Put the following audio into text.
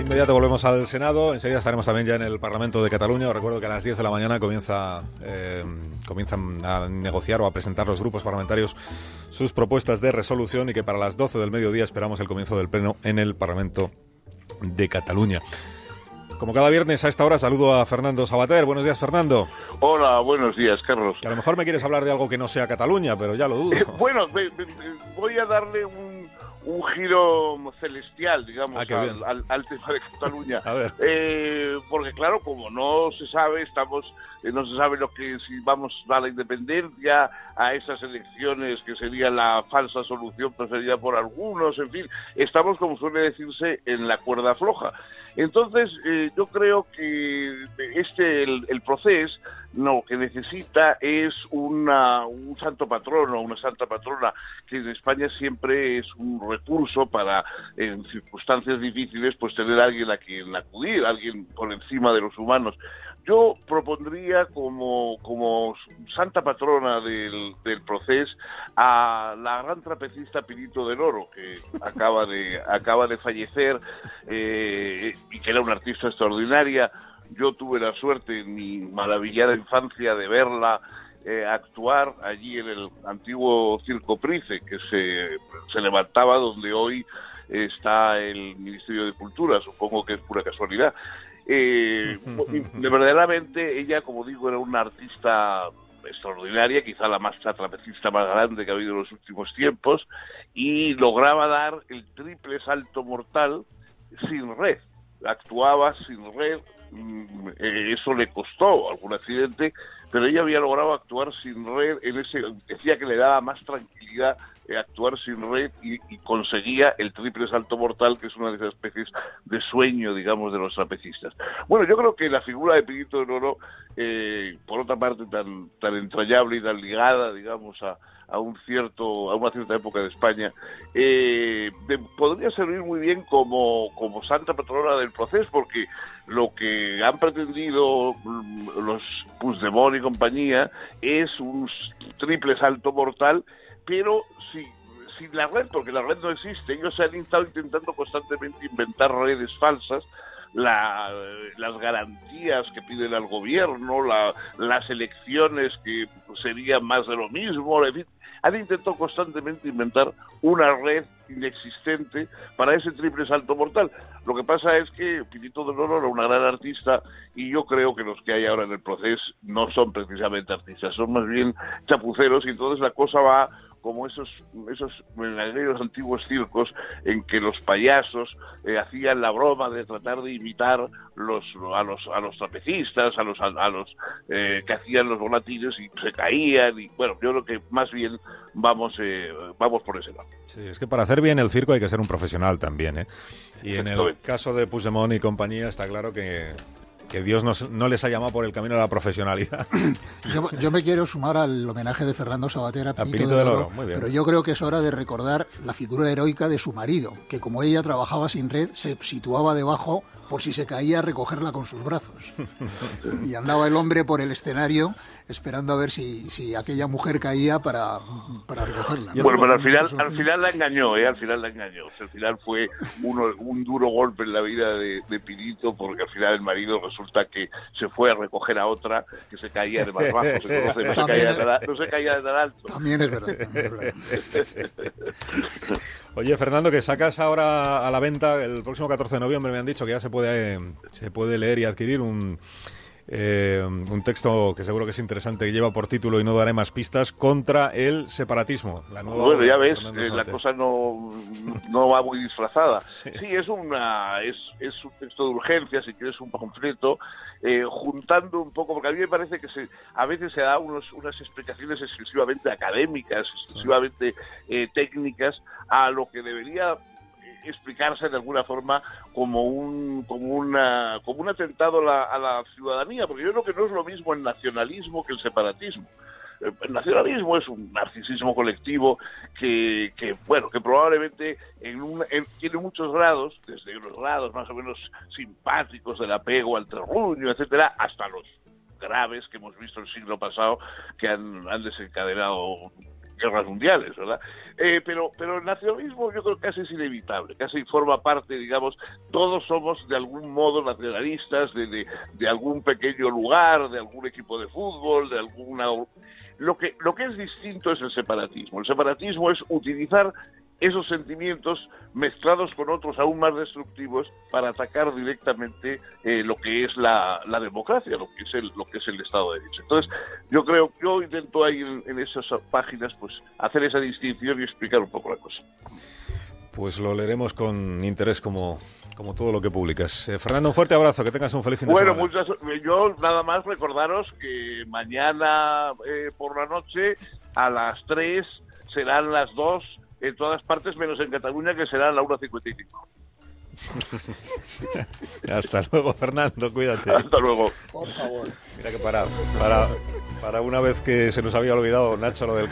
inmediato volvemos al Senado. Enseguida estaremos también ya en el Parlamento de Cataluña. Os recuerdo que a las 10 de la mañana comienza, eh, comienzan a negociar o a presentar los grupos parlamentarios sus propuestas de resolución y que para las 12 del mediodía esperamos el comienzo del Pleno en el Parlamento de Cataluña. Como cada viernes a esta hora saludo a Fernando Sabater. Buenos días, Fernando. Hola, buenos días, Carlos. a lo mejor me quieres hablar de algo que no sea Cataluña, pero ya lo dudo. bueno, voy a darle un, un giro celestial, digamos, ah, al, tema de Cataluña. eh, porque claro, como no se sabe, estamos, eh, no se sabe lo que si vamos a la independencia, a esas elecciones que sería la falsa solución preferida por algunos, en fin, estamos, como suele decirse, en la cuerda floja. Entonces, eh, yo creo que este el, el proceso no, que necesita es una, un santo patrono, una santa patrona, que en España siempre es un recurso para, en circunstancias difíciles, pues tener a alguien a quien acudir, alguien por encima de los humanos. Yo propondría como, como santa patrona del, del proceso a la gran trapecista Pinito del Oro, que acaba de, acaba de fallecer eh, y que era una artista extraordinaria. Yo tuve la suerte en mi maravillada infancia de verla eh, actuar allí en el antiguo Circo Price, que se, se levantaba donde hoy está el Ministerio de Cultura, supongo que es pura verdaderamente ella, como digo, era una artista extraordinaria, quizá la más trapecista más grande que ha habido en los últimos tiempos, y lograba dar el triple salto mortal sin red. Actuaba sin red, mm, eh, eso le costó algún accidente, pero ella había logrado actuar sin red, en ese, decía que le daba más tranquilidad eh, actuar sin red y, conseguía el triple salto mortal, que es una de esas especies de sueño, digamos, de los trapecistas. Bueno, yo creo que la figura de Pinito de Oro, eh, por otra parte, tan, tan entrañable y tan ligada, digamos, a, a un cierto a una cierta época de España eh, podría servir muy bien como, como santa patrona del proceso porque lo que han pretendido mm, los Puigdemont y compañía es un triple salto mortal pero sin, la red porque la red no existe ellos se han estado intentando constantemente inventar redes falsas la, las garantías que piden al gobierno, la, las elecciones que serían más de lo mismo, en han intentado constantemente inventar una red inexistente para ese triple salto mortal. Lo que pasa es que Pinito de Oro era una gran artista y yo creo que los que hay ahora en el proceso no son precisamente artistas, son más bien chapuceros y entonces la cosa va como esos, esos antiguos circos en que los payasos eh, hacían la broma de tratar de imitar los, a los a los trapecistas, a los a, los eh, que hacían los volatines y se caían y bueno, yo creo que más bien vamos eh, vamos por ese lado. Sí, es que para hacer bien el circo hay que ser un profesional también, ¿eh? Y en el caso de Puigdemont y compañía está claro que que Dios no les ha llamado por el camino a la profesionalidad. Yo, me quiero sumar al homenaje de Fernando Sabater a Pinito, de Oro, pero yo creo que es hora de recordar la figura heroica de su marido, que como ella trabajaba sin red, se situaba debajo por si se caía a recogerla con sus brazos. Y andaba el hombre por el escenario esperando a ver si, si aquella mujer caía para, para recogerla. Bueno, pero al final, al final la engañó, ¿eh? Al final la engañó. al final fue uno, un duro golpe en la vida de, de, Pinito porque al final el marido resulta que se fue a recoger a otra que se caía de más bajo, no, se caía de, no se caía de tan alto. También es verdad. También es verdad. Oye, Fernando, que sacas ahora a la venta el próximo 14 de noviembre, me han dicho que ya se puede, se puede leer y adquirir un eh, un texto que seguro que es interesante, que lleva por título y no daré más pistas, contra el separatismo. bueno, ya ves, eh, la cosa no, no va muy disfrazada. Sí, es, una, es, es un texto de urgencia, si quieres un panfleto, eh, juntando un poco, porque a mí me parece que se, a veces se da unos, unas explicaciones exclusivamente académicas, exclusivamente técnicas, a lo que debería explicarse de alguna forma como un como una como un atentado a la, ciudadanía porque yo creo que no es lo mismo el nacionalismo que el separatismo. El nacionalismo es un narcisismo colectivo que, bueno, que probablemente en tiene muchos grados, desde unos grados más o menos simpáticos del apego al terruño, etcétera, hasta los graves que hemos visto el siglo pasado que han desencadenado guerras mundiales, ¿verdad? Eh, pero, pero el nacionalismo yo creo que casi es inevitable, casi forma parte, digamos, todos somos de algún modo nacionalistas, de, de, algún pequeño lugar, de algún equipo de fútbol, de alguna... Lo que, lo que es distinto es el separatismo. El separatismo es utilizar esos sentimientos mezclados con otros aún más destructivos para atacar directamente eh, lo que es la, democracia, lo que es el lo que es el Estado de Derecho. Entonces, yo creo, yo intento ahí en, esas páginas pues hacer esa distinción y explicar un poco la cosa. Pues lo leeremos con interés como como todo lo que publicas. Eh, Fernando, un fuerte abrazo, que tengas un feliz fin de semana. Bueno, yo nada más recordaros que mañana eh, por la noche a las 3 serán las 2 en todas partes menos en Cataluña, que será la 1.55. Hasta luego, Fernando, cuídate. Hasta luego. Por favor. Mira que para, para, para una vez que se nos había olvidado, Nacho, lo del